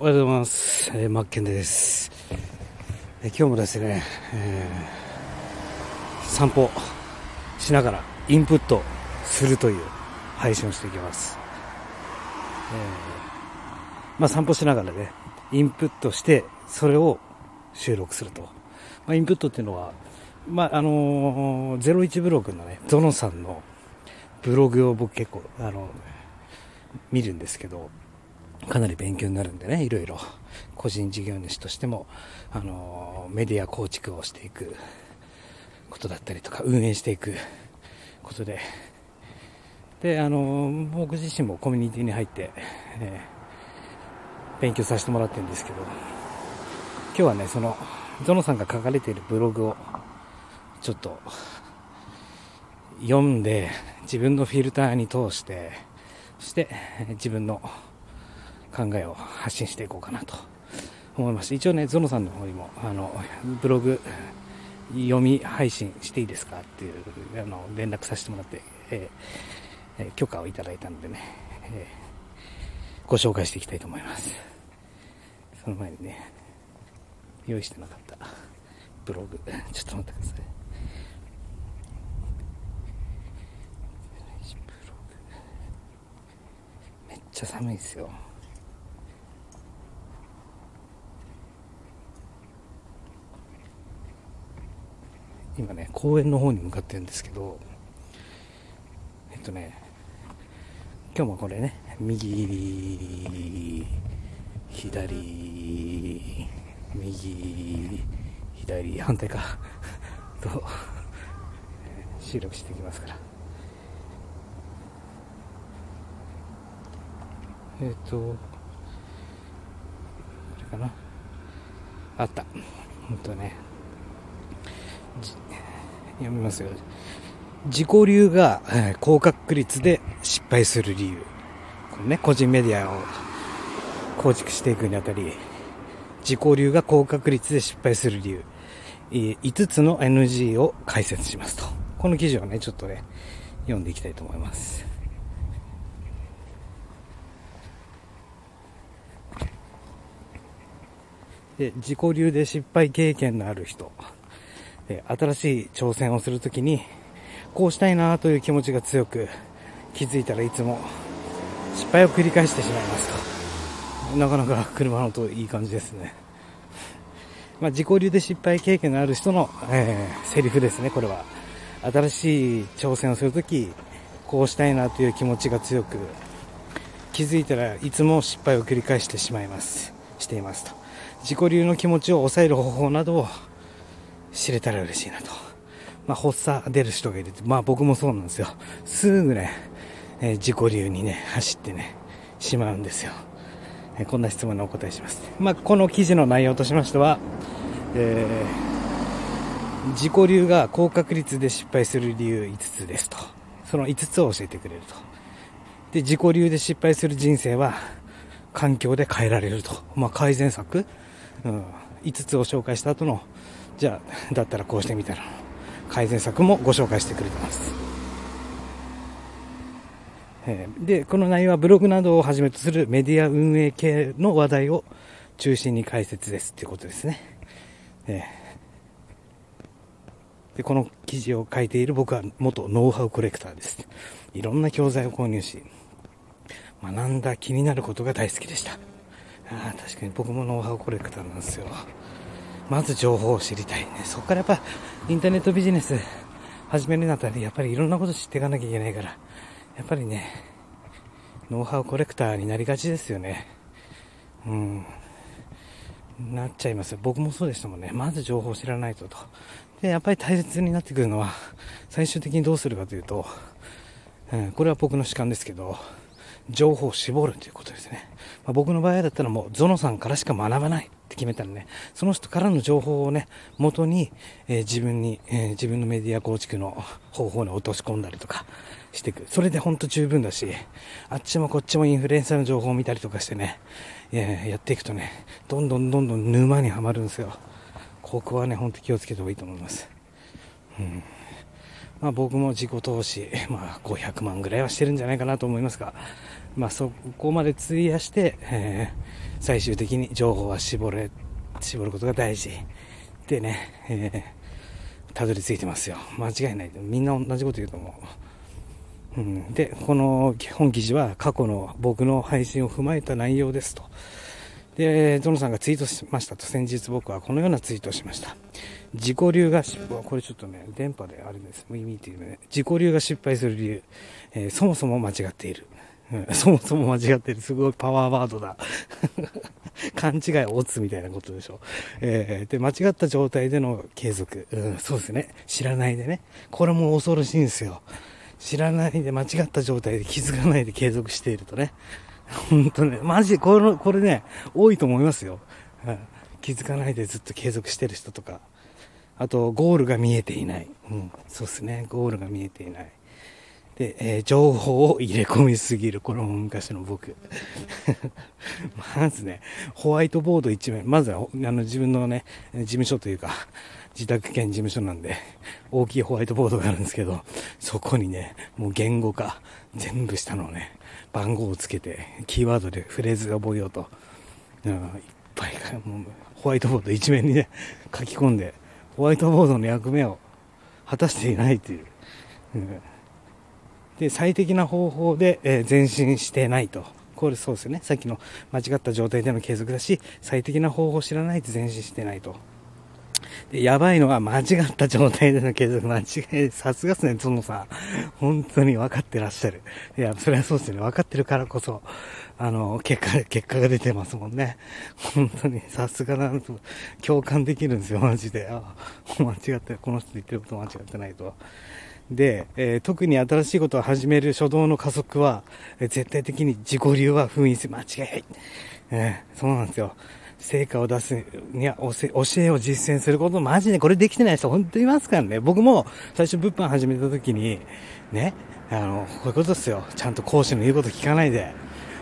おはようございます。えー、マッケンです。えー、今日もですね、えー、散歩しながらインプットするという配信をしていきます。えー、まあ散歩しながらね、インプットして、それを収録すると。まあ、インプットっていうのは、まあ、あのー、01ブログのね、ゾノさんのブログを僕結構、あの、見るんですけど、かなり勉強になるんでね、いろいろ。個人事業主としても、あの、メディア構築をしていくことだったりとか、運営していくことで、で、あの、僕自身もコミュニティに入って、えー、勉強させてもらってるんですけど、今日はね、その、ゾノさんが書かれているブログを、ちょっと、読んで、自分のフィルターに通して、そして自分の考えを発信していこうかなと思います。一応ね、ゾノさんの方にも、あの、ブログ読み配信していいですかっていう、あの、連絡させてもらって、えー、え許可をいただいたのでね、えー、ご紹介していきたいと思います。その前にね、用意してなかったブログ、ちょっと待ってください。めっちゃ寒いですよ。今ね、公園の方に向かってるんですけど、えっとね、今日もこれね、右、左、右、左、反対か、と、収録していきますから。えっ、と、これかな。あった。ほんとね。読みますよ。自己流が、高確率で失敗する理由。このね、個人メディアを構築していくにあたり、自己流が高確率で失敗する理由。5つの NG を解説しますと。この記事をね、ちょっとね、読んでいきたいと思います。で自己流で失敗経験のある人。え新しい挑戦をするときに、こうしたいなという気持ちが強く、気づいたらいつも失敗を繰り返してしまいますと。なかなか車の音いい感じですね。まあ、自己流で失敗経験のある人の、えー、セリフですね、これは。新しい挑戦をするとき、こうしたいなという気持ちが強く、気づいたらいつも失敗を繰り返してしまいます。していますと。自己流の気持ちを抑える方法などを知れたら嬉しいなと。まあ、発作出る人がいるまあ僕もそうなんですよ。すぐね、えー、自己流にね、走ってね、しまうんですよ。えー、こんな質問にお答えします。まあ、この記事の内容としましては、えー、自己流が高確率で失敗する理由5つですと。その5つを教えてくれると。で、自己流で失敗する人生は、環境で変えられると。まあ、改善策、うん、5つを紹介した後のじゃあ、だったらこうしてみたら、改善策もご紹介してくれてます。えで、この内容はブログなどをはじめとするメディア運営系の話題を中心に解説ですっていうことですね。えで、この記事を書いている僕は元ノウハウコレクターです。いろんな教材を購入し、学んだ気になることが大好きでした。あ、確かに僕もノウハウコレクターなんですよ。まず情報を知りたい。そこからやっぱインターネットビジネス始めるにあたり、やっぱりいろんなこと知っていかなきゃいけないから、やっぱりね、ノウハウコレクターになりがちですよね。うん。なっちゃいます。僕もそうでしたもんね。まず情報を知らないとと。で、やっぱり大切になってくるのは、最終的にどうするかというと、うん、これは僕の主観ですけど、情報を絞るということですね。まあ、僕の場合だったらもうゾノさんからしか学ばないって決めたらね、その人からの情報をね、元に、えー、自分に、えー、自分のメディア構築の方法に落とし込んだりとかしていく。それでほんと十分だし、あっちもこっちもインフルエンサーの情報を見たりとかしてね、えー、やっていくとね、どんどんどんどん沼にはまるんですよ。ここはね、ほんと気をつけた方がいいと思います。うんまあ、僕も自己投資、まあ、500万ぐらいはしてるんじゃないかなと思いますが、まあ、そこまで費やして、えー、最終的に情報は絞れ、絞ることが大事。でね、えー、たどり着いてますよ。間違いない。みんな同じこと言うと思う。うん、で、この本記事は過去の僕の配信を踏まえた内容ですと。で、ゾノさんがツイートしましたと、先日僕はこのようなツイートをしました。自己流が失敗、これちょっとね、電波であれです、意味っていうね、自己流が失敗する理由、えー、そもそも間違っている。そもそも間違ってる。すごいパワーワードだ。勘違いを打つみたいなことでしょ。えー、で、間違った状態での継続。うん、そうですね。知らないでね。これも恐ろしいんですよ。知らないで間違った状態で気づかないで継続しているとね。本当ね、マジでこれ、これね、多いと思いますよ。うん、気づかないでずっと継続してる人とか。あと、ゴールが見えていない。うん、そうですね。ゴールが見えていない。で、えー、情報を入れ込みすぎる。これも昔の僕。まずね、ホワイトボード一面。まずは、あの、自分のね、事務所というか、自宅兼事務所なんで、大きいホワイトボードがあるんですけど、そこにね、もう言語化、全部したのをね、番号をつけて、キーワードでフレーズを覚えようと、うん、いっぱい、もうホワイトボード一面にね、書き込んで、ホワイトボードの役目を果たしていないという。うん、で、最適な方法で、えー、前進してないと。これそうですよね。さっきの間違った状態での継続だし、最適な方法を知らないと前進してないと。で、やばいのは間違った状態での継続、間違い、さすがっすね、そのさ、本当に分かってらっしゃる。いや、それはそうですよね。分かってるからこそ、あの、結果、結果が出てますもんね。本当に、さすがだなと、共感できるんですよ、マジで。あ、間違って、この人言ってること間違ってないと。で、えー、特に新しいことを始める初動の加速は、えー、絶対的に自己流は封印する。間違いない。えー、そうなんですよ。成果を出すには教えを実践すること、マジでこれできてない人本当にいますからね。僕も最初物販始めた時に、ね、あの、こういうことですよ。ちゃんと講師の言うこと聞かないで。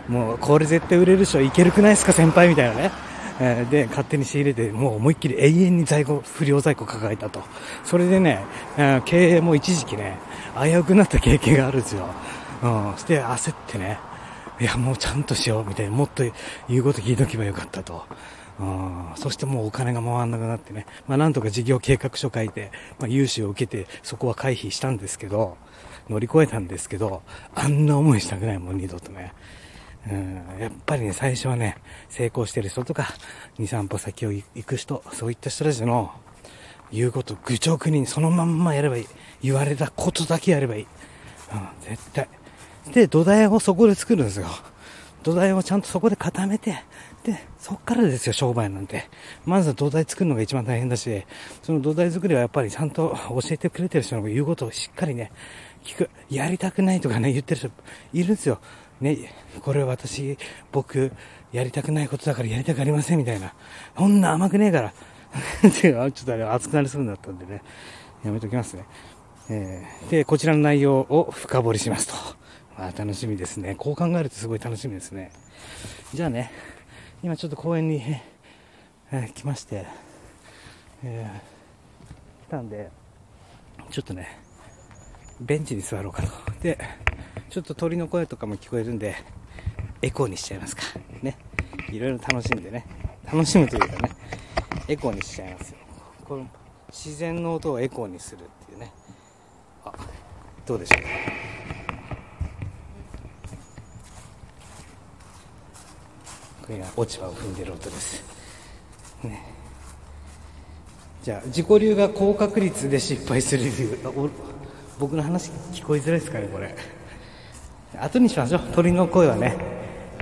もう、これ絶対売れる人いけるくないですか先輩みたいなね。えー、で、勝手に仕入れて、もう思いっきり永遠に在庫、不良在庫抱えたと。それでね、えー、経営も一時期ね、危うくなった経験があるんですよ。うん。して、焦ってね、いや、もうちゃんとしよう、みたいな、もっと言うこと聞いとけばよかったと。うん、そしてもうお金が回らなくなってね、まあ、なんとか事業計画書書いて、まあ、融資を受けて、そこは回避したんですけど、乗り越えたんですけど、あんな思いしたくない、もう二度とね。うん、やっぱりね、最初はね、成功してる人とか、2、3歩先を行く人、そういった人たちの言うこと、愚直にそのまんまやればいい。言われたことだけやればいい。うん、絶対。で、土台をそこで作るんですよ。土台をちゃんとそこで固めて、で、そっからですよ、商売なんて。まずは土台作るのが一番大変だし、その土台作りはやっぱりちゃんと教えてくれてる人の言うことをしっかりね、聞く。やりたくないとかね、言ってる人いるんですよ。ね、これ私、僕、やりたくないことだからやりたくありませんみたいな。こんな甘くねえから。ちょっとあれ熱くなりそうになったんでね、やめときますね。えー、で、こちらの内容を深掘りしますと。まあ楽しみですね。こう考えるとすごい楽しみですね。じゃあね、今ちょっと公園に、えー、来まして、えー、来たんで、ちょっとね、ベンチに座ろうかと。で、ちょっと鳥の声とかも聞こえるんで、エコーにしちゃいますか。ね。いろいろ楽しんでね。楽しむというかね、エコーにしちゃいますよ。この自然の音をエコーにするっていうね。あ、どうでしょうか。これが落ち葉を踏んでる音です。ね。じゃあ、自己流が高確率で失敗する理由。僕の話聞こえづらいですかね、これ。後にしましょう鳥の声はね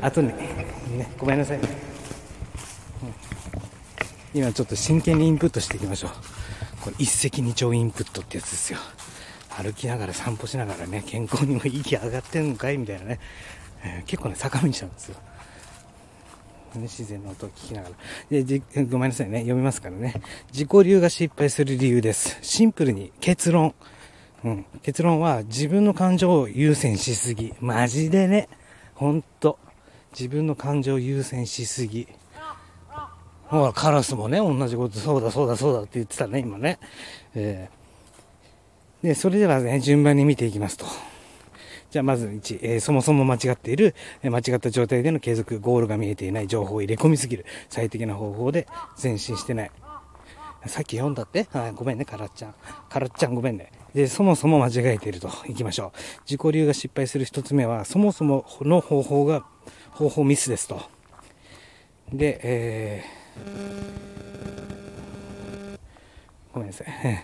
後にねごめんなさい、うん、今ちょっと真剣にインプットしていきましょうこれ一石二鳥インプットってやつですよ歩きながら散歩しながらね健康にも息上がってんのかいみたいなね、えー、結構ね坂道なんですよ自然の音を聞きながら。で、ごめんなさいね。読みますからね。自己流が失敗する理由です。シンプルに結論。うん。結論は自分の感情を優先しすぎ。マジでね。ほんと。自分の感情を優先しすぎ。ほら、カラスもね、同じこと、そうだ、そうだ、そうだって言ってたね、今ね。えー、で、それではね、順番に見ていきますと。じゃあまず1、えー、そもそも間違っている、えー、間違った状態での継続、ゴールが見えていない、情報を入れ込みすぎる、最適な方法で前進してない。さっき読んだって？はい、ごめんね、カラッちゃん。カラッちゃんごめんね。で、そもそも間違えていると。いきましょう。自己流が失敗する1つ目は、そもそもの方法が、方法ミスですと。で、えー、ごめんなさい。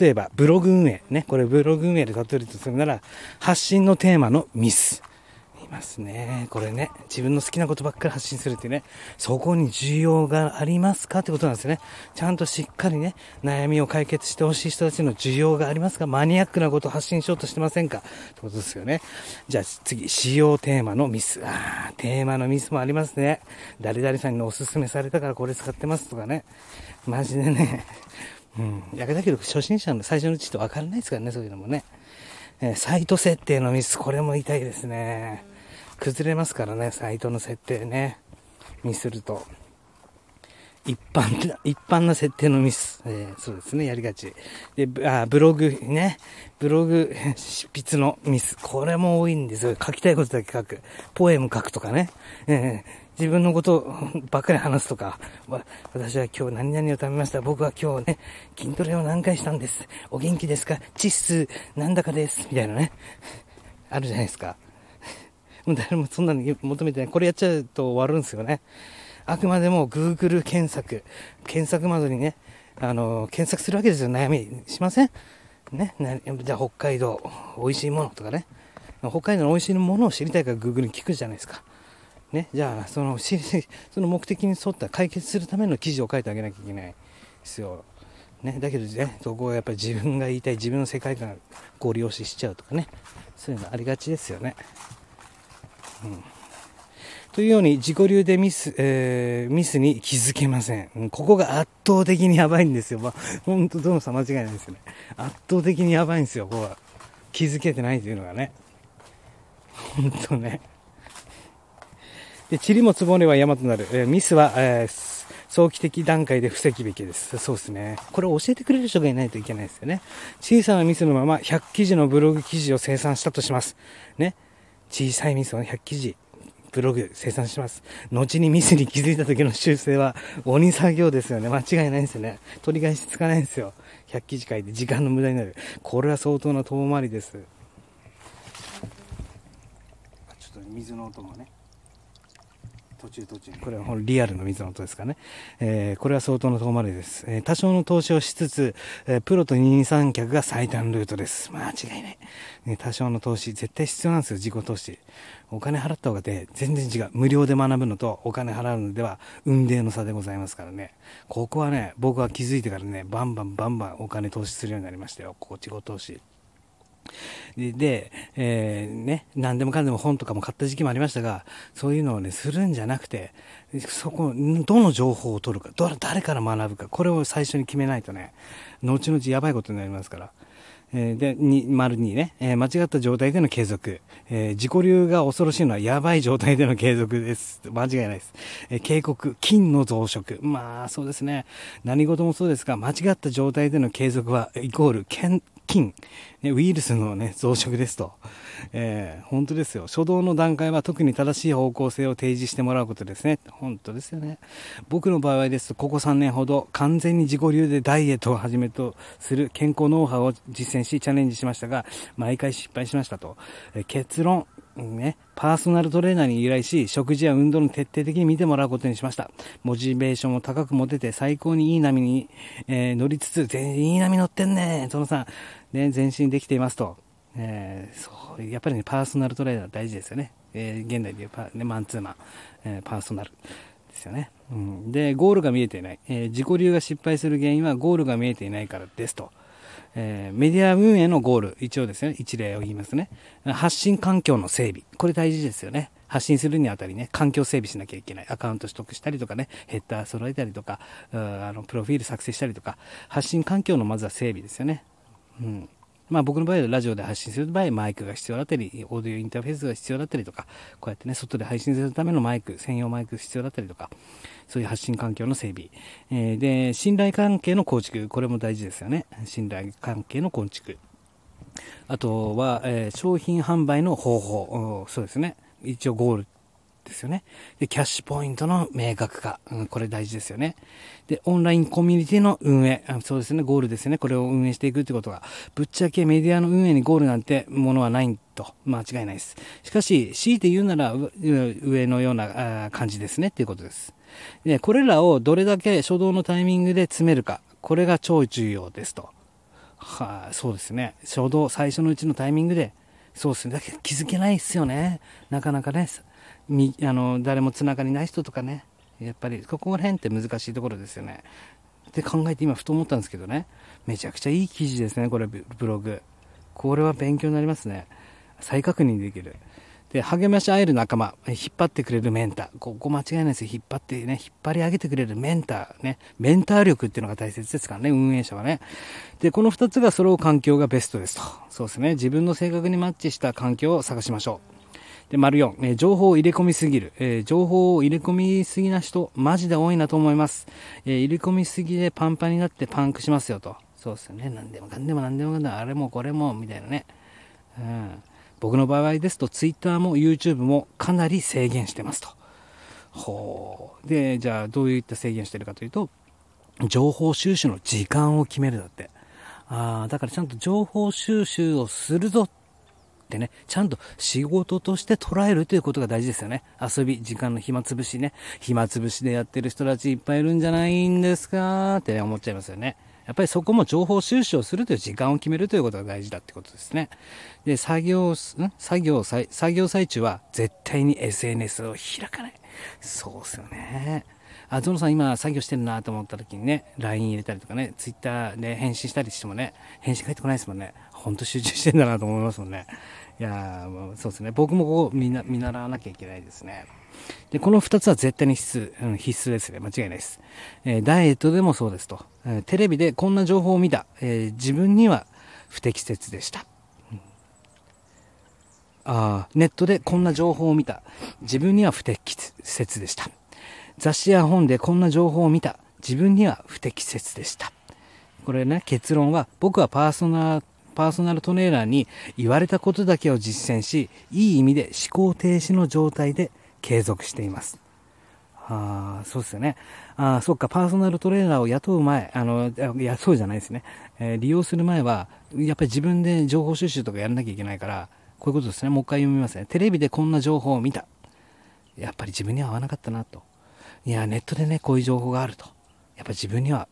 例えば、ブログ運営。ね、これブログ運営で例えるとするなら、発信のテーマのミス。ますね。これね、自分の好きなことばっかり発信するっていうね、そこに需要がありますかってことなんですね。ちゃんとしっかりね、悩みを解決してほしい人たちの需要がありますか？マニアックなことを発信しようとしてませんか？ってことですよね。じゃあ次、使用テーマのミス。あー、テーマのミスもありますね。誰々さんにおすすめされたからこれ使ってますとかね。マジでね。うん。やだけど、初心者の最初のうちって分からないですからね、そういうのもね。えー、サイト設定のミス、これも痛いですね。崩れますからね、サイトの設定ね。にすると。一般、一般な設定のミス。えー、そうですね、やりがち。で、あ、ブログね。ブログ執筆のミス。これも多いんですよ。書きたいことだけ書く。ポエム書くとかね。えー自分のことばっかり話すとか、私は今日何々を食べました。僕は今日ね、筋トレを何回したんです。お元気ですか？窒素なんだかです。みたいなね。あるじゃないですか。誰もそんなの求めてない。これやっちゃうと終わるんですよね。あくまでも Google 検索、検索窓にね、あの、検索するわけですよ。悩みしませんね。じゃあ北海道、美味しいものとかね。北海道の美味しいものを知りたいから Google に聞くじゃないですか。ね。じゃあ、その、その目的に沿った解決するための記事を書いてあげなきゃいけないですよ。ね。だけどね、そこはやっぱり自分が言いたい自分の世界観をご利用ししちゃうとかね。そういうのありがちですよね。うん、というように自己流でミス、えー、ミスに気づけません。うん、ここが圧倒的にやばいんですよ。まあ、本当どの差間違いないですよね。圧倒的にやばいんですよ、ここは。気づけてないというのがね。本当ね。で、塵も積もれば山となる。えー、ミスは、えー早期的段階で防ぐべきです。そうですね。これを教えてくれる人がいないといけないですよね。小さなミスのまま100記事のブログ記事を生産したとします。ね。小さいミスを100記事、ブログ生産します。後にミスに気づいた時の修正は鬼作業ですよね。間違いないですよね。取り返しつかないんですよ。100記事書いて時間の無駄になる。これは相当な遠回りです。ちょっと水の音もね。途中途中これはリアルの水の音ですかね、えー、これは相当の遠回りです、えー、多少の投資をしつつ、えー、プロと二人三脚が最短ルートです。間違いない、ね、多少の投資絶対必要なんですよ。自己投資。お金払った方がで全然違う。無料で学ぶのとお金払うのでは運命の差でございますからね。ここはね僕は気づいてからねバンバンバンバンお金投資するようになりましたよ。ここ自己投資。で、えー、ね、何でもかんでも本とかも買った時期もありましたが、そういうのをね、するんじゃなくて、そこ、どの情報を取るか、誰から学ぶか、これを最初に決めないとね、後々やばいことになりますから。えー、で、に、丸にね、えー、間違った状態での継続。えー、自己流が恐ろしいのはやばい状態での継続です。間違いないです。え警告、菌の増殖。まあ、そうですね。何事もそうですが、間違った状態での継続は、イコール、菌、ね、ウイルスの、ね、増殖ですと、えー、本当ですよ。初動の段階は特に正しい方向性を提示してもらうことですね。本当ですよね。僕の場合ですとここ3年ほど完全に自己流でダイエットをはじめとする健康ノウハウを実践しチャレンジしましたが毎回失敗しましたと、えー、結論。ね、パーソナルトレーナーに依頼し、食事や運動の徹底的に見てもらうことにしました。モチベーションを高く持てて、最高にいい波に、えー、乗りつつ、全然いい波乗ってんね、そのさん。ね、前進できていますと。えー、そう、やっぱりね、パーソナルトレーナー大事ですよね。えー、現代でいうパ、ね、マンツーマン、え、パーソナルですよね。うん。で、ゴールが見えていない。えー、自己流が失敗する原因はゴールが見えていないからですと。えー、メディア運営のゴール、一応ですね、一例を言いますね。発信環境の整備。これ大事ですよね。発信するにあたりね、環境整備しなきゃいけない。アカウント取得したりとかね、ヘッダー揃えたりとか、あの、プロフィール作成したりとか、発信環境のまずは整備ですよね。うん。まあ僕の場合はラジオで配信する場合、マイクが必要だったり、オーディオインターフェースが必要だったりとか、こうやってね、外で配信するためのマイク、専用マイク必要だったりとか、そういう発信環境の整備。えー、で、信頼関係の構築、これも大事ですよね。信頼関係の構築。あとは、えー、商品販売の方法、そうですね。一応ゴールですよね。で、キャッシュポイントの明確化、うん、これ大事ですよね。で、オンラインコミュニティの運営、そうですね、ゴールですよね。これを運営していくってことが、ぶっちゃけメディアの運営にゴールなんてものはないと、間違いないです。しかし、強いて言うなら、上のような感じですねっていうことです。で、これらをどれだけ初動のタイミングで詰めるか、これが超重要ですと。はあ、そうですね。初動、最初のうちのタイミングで、そうですね。だけど気づけないですよね。なかなかね。みあの誰もつながりない人とかね。やっぱりここら辺って難しいところですよね。って考えて今ふと思ったんですけどね。めちゃくちゃいい記事ですねこれブログ。これは勉強になりますね。再確認できる。で励まし合える仲間。引っ張ってくれるメンター。ここ間違いないですよ。引っ張ってね引っ張り上げてくれるメンターね。メンター力っていうのが大切ですからね運営者はね。でこの2つが揃う環境がベストですと。そうですね。自分の性格にマッチした環境を探しましょう。で、丸4、えー、情報を入れ込みすぎる、えー、情報を入れ込みすぎな人、マジで多いなと思います。えー、入れ込みすぎでパンパンになってパンクしますよと。そうですよね。何でもかんでも何でもかんでも、あれもこれも、みたいなね。うん。僕の場合ですと、Twitter も YouTube もかなり制限してますと。ほう。で、じゃあどういった制限してるかというと、情報収集の時間を決めるだって。ああ、だからちゃんと情報収集をするぞってね、ちゃんと仕事として捉えるということが大事ですよね。遊び、時間の暇つぶしね。暇つぶしでやってる人たちいっぱいいるんじゃないんですかって思っちゃいますよね。やっぱりそこも情報収集をするという時間を決めるということが大事だってことですね。で、作業、ん？作業、作業最中は絶対に SNS を開かない。そうですよね。あ、ゾノさん今作業してるなと思った時にね、LINE 入れたりとかね、Twitter で返信したりしてもね、返信返ってこないですもんね。ほんと集中してんだなと思いますもんね。いやそうですね。僕もここ見見習わなきゃいけないですね。で、この2つは絶対に必須、うん、必須ですね。間違いないです。えー、ダイエットでもそうですと。えー、テレビでこんな情報を見た。えー、自分には不適切でした。うん、あネットでこんな情報を見た。自分には不適切でした。雑誌や本でこんな情報を見た。自分には不適切でした。これね、結論は僕はパーソナパーソナルトレーナーに言われたことだけを実践し、いい意味で思考停止の状態で継続しています。ああ、そうですよね。ああ、そっか、パーソナルトレーナーを雇う前、あの、雇うじゃないですね。えー、利用する前は、やっぱり自分で情報収集とかやらなきゃいけないから、こういうことですね。もう一回読みますね。テレビでこんな情報を見た。やっぱり自分には合わなかったなと。いや、ネットでね、こういう情報があると。やっぱ自分には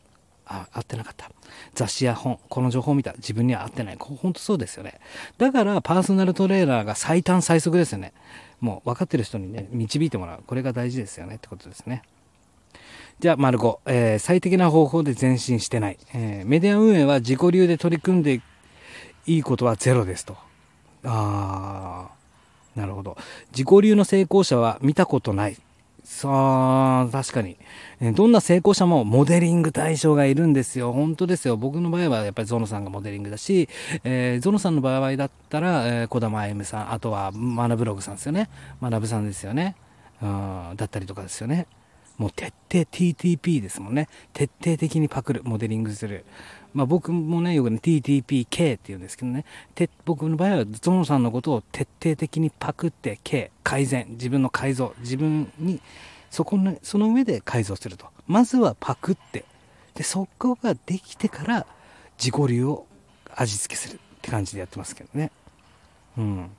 あ合ってなかった。雑誌や本、この情報を見た。自分には合ってない。本当そうですよね。だからパーソナルトレーナーが最短最速ですよね。もう分かってる人にね、導いてもらう。これが大事ですよねってことですね。じゃあ、丸5、えー、最適な方法で前進してない。えー、メディア運営は自己流で取り組んでいいことはゼロですと。あー、なるほど。自己流の成功者は見たことない。さあ、確かに。どんな成功者もモデリング対象がいるんですよ。本当ですよ。僕の場合はやっぱりゾノさんがモデリングだし、えー、ゾノさんの場合だったら、えー、小玉あゆむさん、あとはマナブログさんですよね。マナブさんですよね。うん、だったりとかですよね。もう徹底 TTP ですもんね。徹底的にパクる、モデリングする。まあ僕もね、よくね、TTPK って言うんですけどねて。僕の場合はゾノさんのことを徹底的にパクって K、改善、自分の改造、自分に、そこの、その上で改造すると。まずはパクって、で、そこができてから自己流を味付けするって感じでやってますけどね。うん。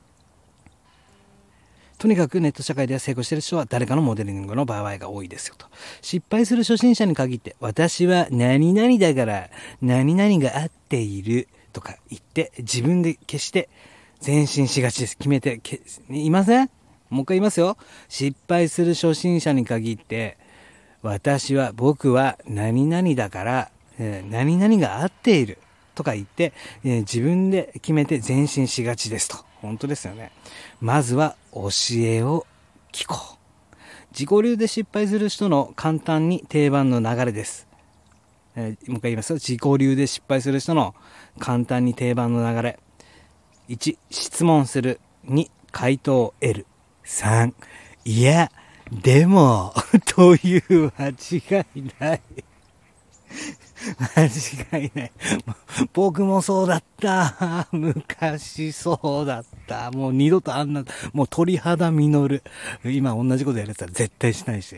とにかくネット社会では成功している人は誰かのモデリングの場合が多いですよと。失敗する初心者に限って、私は何々だから何々が合っているとか言って自分で消して前進しがちです。決めて、いません？もう一回言いますよ。失敗する初心者に限って、私は、僕は何々だから、え、何々が合っているとか言って、え、自分で決めて前進しがちですと。本当ですよね。まずは教えを聞こう。自己流で失敗する人の簡単に定番の流れです。えー、もう一回言いますよ。自己流で失敗する人の簡単に定番の流れ。1、質問する。2、回答を得る。3、いや、でも、という間違いない。間違いない。僕もそうだった。昔そうだった。もう二度とあんな、もう鳥肌実る。今同じことやれたら絶対しないし。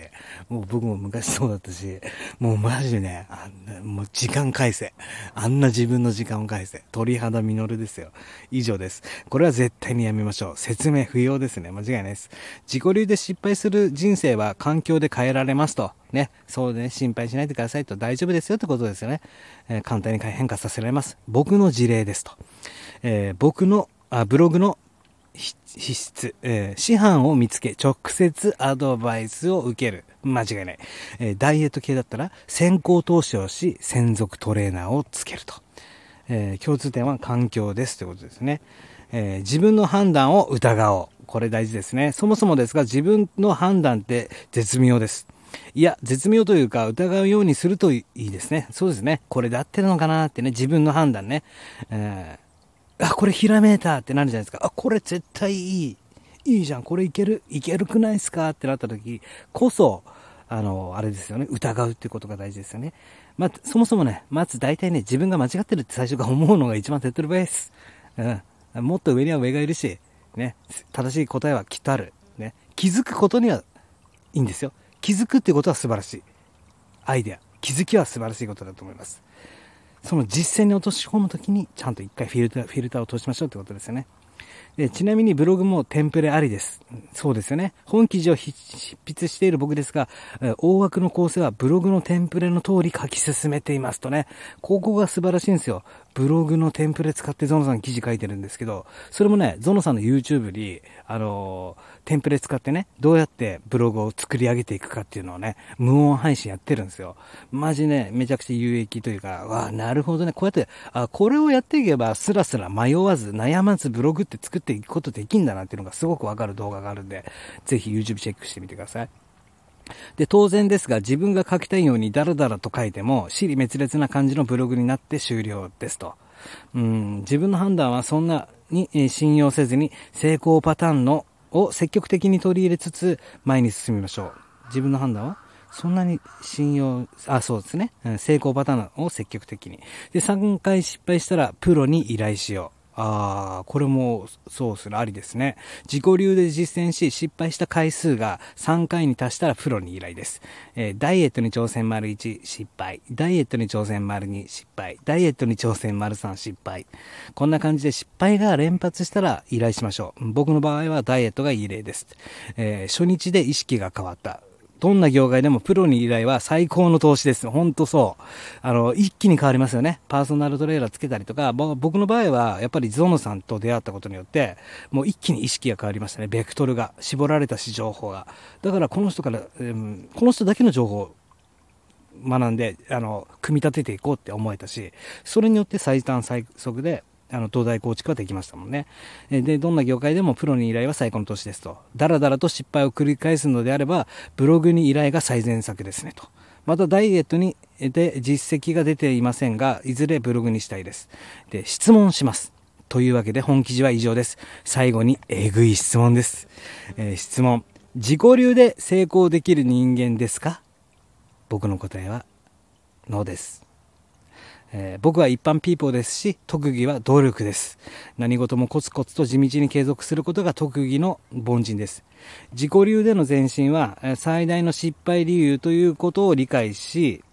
もう僕も昔そうだったし、もうマジでね、あんなもう時間返せ。あんな自分の時間を返せ。鳥肌実るですよ。以上です。これは絶対にやめましょう。説明不要ですね。間違いないです。自己流で失敗する人生は環境で変えられますと。ね。そうね、心配しないでくださいと大丈夫ですよってことですよね。えー、簡単に変化させられます。僕の事例ですと。えー、僕のあ、ブログの必須、えー、師範を見つけ、直接アドバイスを受ける。間違いない。えー、ダイエット系だったら、先行投資をし、専属トレーナーをつけると。えー、共通点は環境ですということですね。え自分の判断を疑おう。これ大事ですね。そもそもですが、自分の判断って絶妙です。いや、絶妙というか、疑うようにするといいですね。そうですね。これで合ってるのかなってね、自分の判断ね。えー、あ、これひらめいたってなるじゃないですか。あ、これ絶対いい。いいじゃん。これいける。いけるくないですかってなった時こそ、あの、あれですよね。疑うっていうことが大事ですよね。まあ、そもそもね、まず大体ね、自分が間違ってるって最初から思うのが一番手っ取り早いです。うん。もっと上には上がいるし、ね、正しい答えはきっとある。ね。気づくことにはいいんですよ。気づくってことは素晴らしい。アイデア、気づきは素晴らしいことだと思います。その実践に落とし込むときに、ちゃんと一回フィルター、フィルターを通しましょうってことですよね。で、ちなみにブログもテンプレありです。そうですよね。本記事を執筆している僕ですが、大枠の構成はブログのテンプレの通り書き進めていますとね。ここが素晴らしいんですよ。ブログのテンプレ使ってゾノさん記事書いてるんですけど、それもね、ゾノさんの YouTube に、あのー、テンプレ使ってね、どうやってブログを作り上げていくかっていうのをね、無音配信やってるんですよ。マジね、めちゃくちゃ有益というか、わあ、なるほどね、こうやって、あ、これをやっていけば、スラスラ迷わず、悩まずブログって作っていくことできんだなっていうのがすごくわかる動画があるんで、ぜひ YouTube チェックしてみてください。で、当然ですが、自分が書きたいようにダラダラと書いても、尻滅裂な感じのブログになって終了ですと。うん、自分の判断はそんなに信用せずに、成功パターンのを積極的に取り入れつつ、前に進みましょう。自分の判断はそんなに信用、あ、そうですね。成功パターンを積極的に。で、3回失敗したら、プロに依頼しよう。ああ、これもそうするありですね。自己流で実践し、失敗した回数が3回に達したらプロに依頼です。えー、ダイエットに挑戦丸1、失敗。ダイエットに挑戦丸2、失敗。ダイエットに挑戦丸3、失敗。こんな感じで失敗が連発したら依頼しましょう。僕の場合はダイエットがいい例です。えー、初日で意識が変わった。どんな業界でもプロに依頼は最高の投資です。ほんとそう。あの、一気に変わりますよね。パーソナルトレーラーつけたりとか、僕の場合は、やっぱりゾノさんと出会ったことによって、もう一気に意識が変わりましたね。ベクトルが。絞られたし、情報が。だから、この人から、うん、この人だけの情報を学んで、あの、組み立てていこうって思えたし、それによって最短最速で、あの、東大構築はできましたもんね。で、どんな業界でもプロに依頼は最高の年ですと。だらだらと失敗を繰り返すのであれば、ブログに依頼が最善策ですねと。またダイエットに、で実績が出ていませんが、いずれブログにしたいです。で、質問します。というわけで本記事は以上です。最後にえぐい質問です。えー、質問。自己流で成功できる人間ですか？僕の答えは、ノーです。えー、僕は一般ピーポーですし、特技は努力です。何事もコツコツと地道に継続することが特技の凡人です。自己流での前進は最大の失敗理由ということを理解し、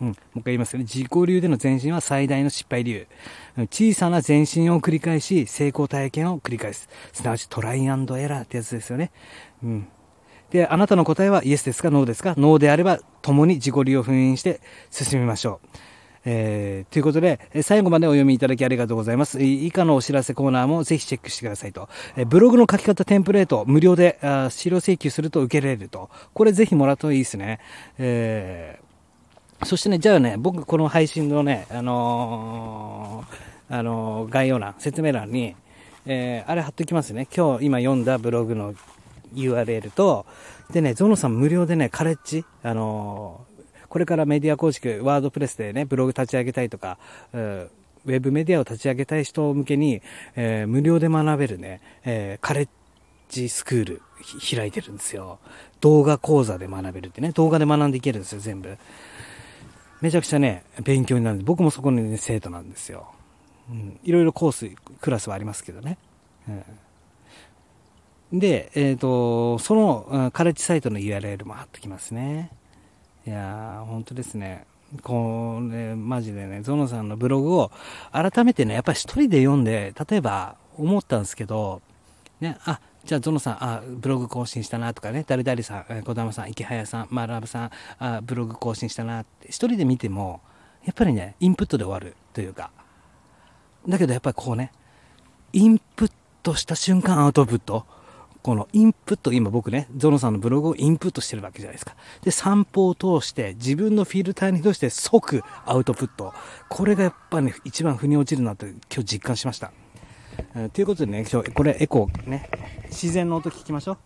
うん、もう一回言いますね。自己流での前進は最大の失敗理由。小さな前進を繰り返し、成功体験を繰り返す。すなわちトライアンドエラーってやつですよね。うん。で、あなたの答えはイエスですか？ノーですか？ノーであれば、共に自己流を封印して進みましょう。えー、ということで、最後までお読みいただきありがとうございます。以下のお知らせコーナーもぜひチェックしてくださいと。えブログの書き方テンプレート、無料であ資料請求すると受けられると。これぜひもらうといいですね。えー、そしてね、じゃあね、僕この配信のね、あのー、あの概要欄、説明欄に、えあれ貼っておきますね。今日今読んだブログの URL と、でね、ゾノさん無料でね、カレッジ、あのこれからメディア構築、ワードプレスでね、ブログ立ち上げたいとか、ウェブメディアを立ち上げたい人向けに、えー、無料で学べるね、えー、カレッジスクール開いてるんですよ。動画講座で学べるってね、動画で学んでいけるんですよ、全部。めちゃくちゃね、勉強になるんで、僕もそこに、ね、生徒なんですよ。うん。いろいろコース、クラスはありますけどね。うん、で、えっ、ー、と、その、カレッジサイトの URL も貼ってきますね。いやー、本当ですね。これ、マジでね、ゾノさんのブログを改めてね、やっぱり一人で読んで、例えば思ったんですけど、ね、あ、じゃあ、ゾノさん、あ、ブログ更新したなとかね、誰々さん、小玉さん、池早さん、マラブさん、あ、ブログ更新したなって、一人で見ても、やっぱりね、インプットで終わるというか、だけどやっぱりこうね、インプットした瞬間アウトプット、このインプット、今僕ね、ゾノさんのブログをインプットしてるわけじゃないですか。で、散歩を通して自分のフィルターに通して即アウトプット。これがやっぱね、一番腑に落ちるなって今日実感しました。えー、ということでね、今日、これエコーね、自然の音聞きましょう。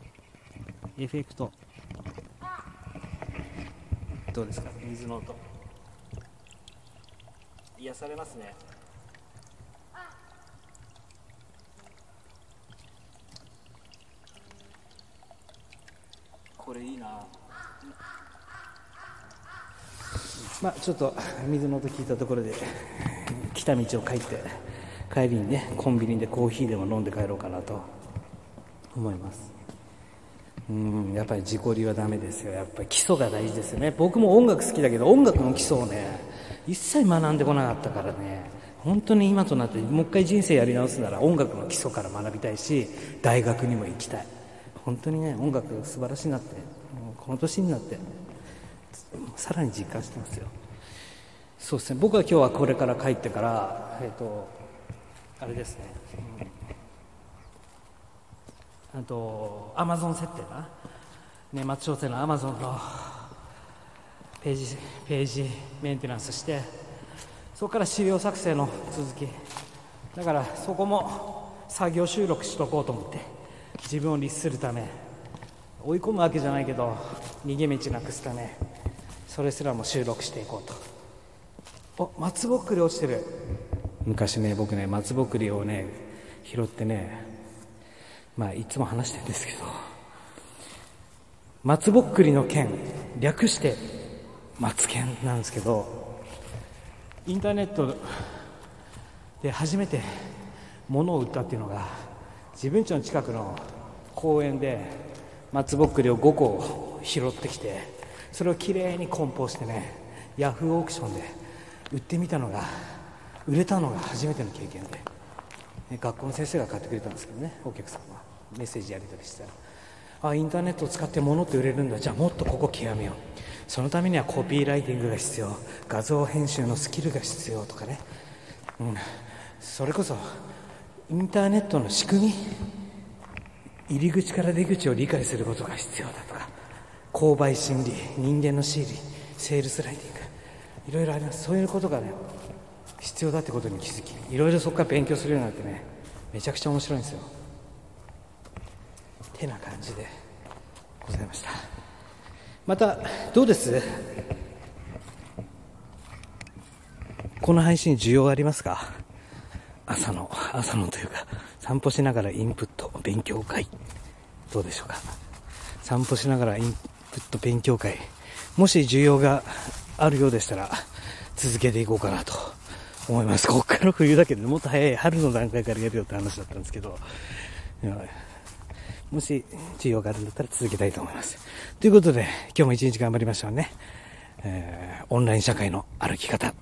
エフェクト。どうですか？水の音。癒されますね。これいいな。まあちょっと水の音聞いたところで 来た道を帰って帰りにねコンビニでコーヒーでも飲んで帰ろうかなと思います。うんやっぱり自己流はダメですよ。やっぱり基礎が大事ですよね。僕も音楽好きだけど音楽の基礎をね一切学んでこなかったからね。本当に今となってもう一回人生やり直すなら音楽の基礎から学びたいし大学にも行きたい。本当にね音楽素晴らしいなってこの年になってさらに実感してますよ。そうですね。僕は今日はこれから帰ってからえっ、ー、とあれですね、あとアマゾン設定な年末商戦のアマゾンのページページメンテナンスしてそこから資料作成の続き。だからそこも作業収録しとこうと思って。自分を律するため追い込むわけじゃないけど逃げ道なくすためそれすらも収録していこうと。お松ぼっくり落ちてる。昔ね僕ね松ぼっくりをね拾ってねまあいつも話してるんですけど松ぼっくりの剣略して松剣なんですけどインターネットで初めて物を売ったっていうのが自分家の近くの公園で松ぼっくりを5個拾ってきてそれをきれいに梱包してねヤフーオークションで売ってみたのが売れたのが初めての経験で、学校の先生が買ってくれたんですけどねお客さんは。メッセージやり取りしたらあインターネットを使って物って売れるんだ。じゃあもっとここ極めよう。そのためにはコピーライティングが必要。画像編集のスキルが必要とかね、うん、それこそインターネットの仕組み入り口から出口を理解することが必要だとか購買心理人間の心理セールスライティングいろいろあります。そういうことがね必要だってことに気づきいろいろそこから勉強するようになってねめちゃくちゃ面白いんですよ。てな感じでございました。またどうです？この配信需要ありますか？朝の、朝のというか、散歩しながらインプット勉強会、どうでしょうか。散歩しながらインプット勉強会、もし需要があるようでしたら、続けていこうかなと思います。こっから冬だけど、もっと早い春の段階からやるよって話だったんですけど、もし需要があるんだったら続けたいと思います。ということで、今日も一日頑張りましょうね。えー、オンライン社会の歩き方。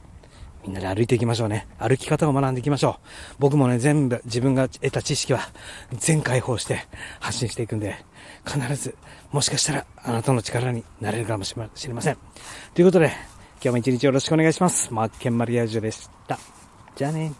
みんなで歩いていきましょうね。歩き方を学んでいきましょう。僕もね、全部自分が得た知識は全開放して発信していくんで、必ず、もしかしたらあなたの力になれるかもしれません。ということで、今日も一日よろしくお願いします。マッケンマリアージュでした。じゃあね。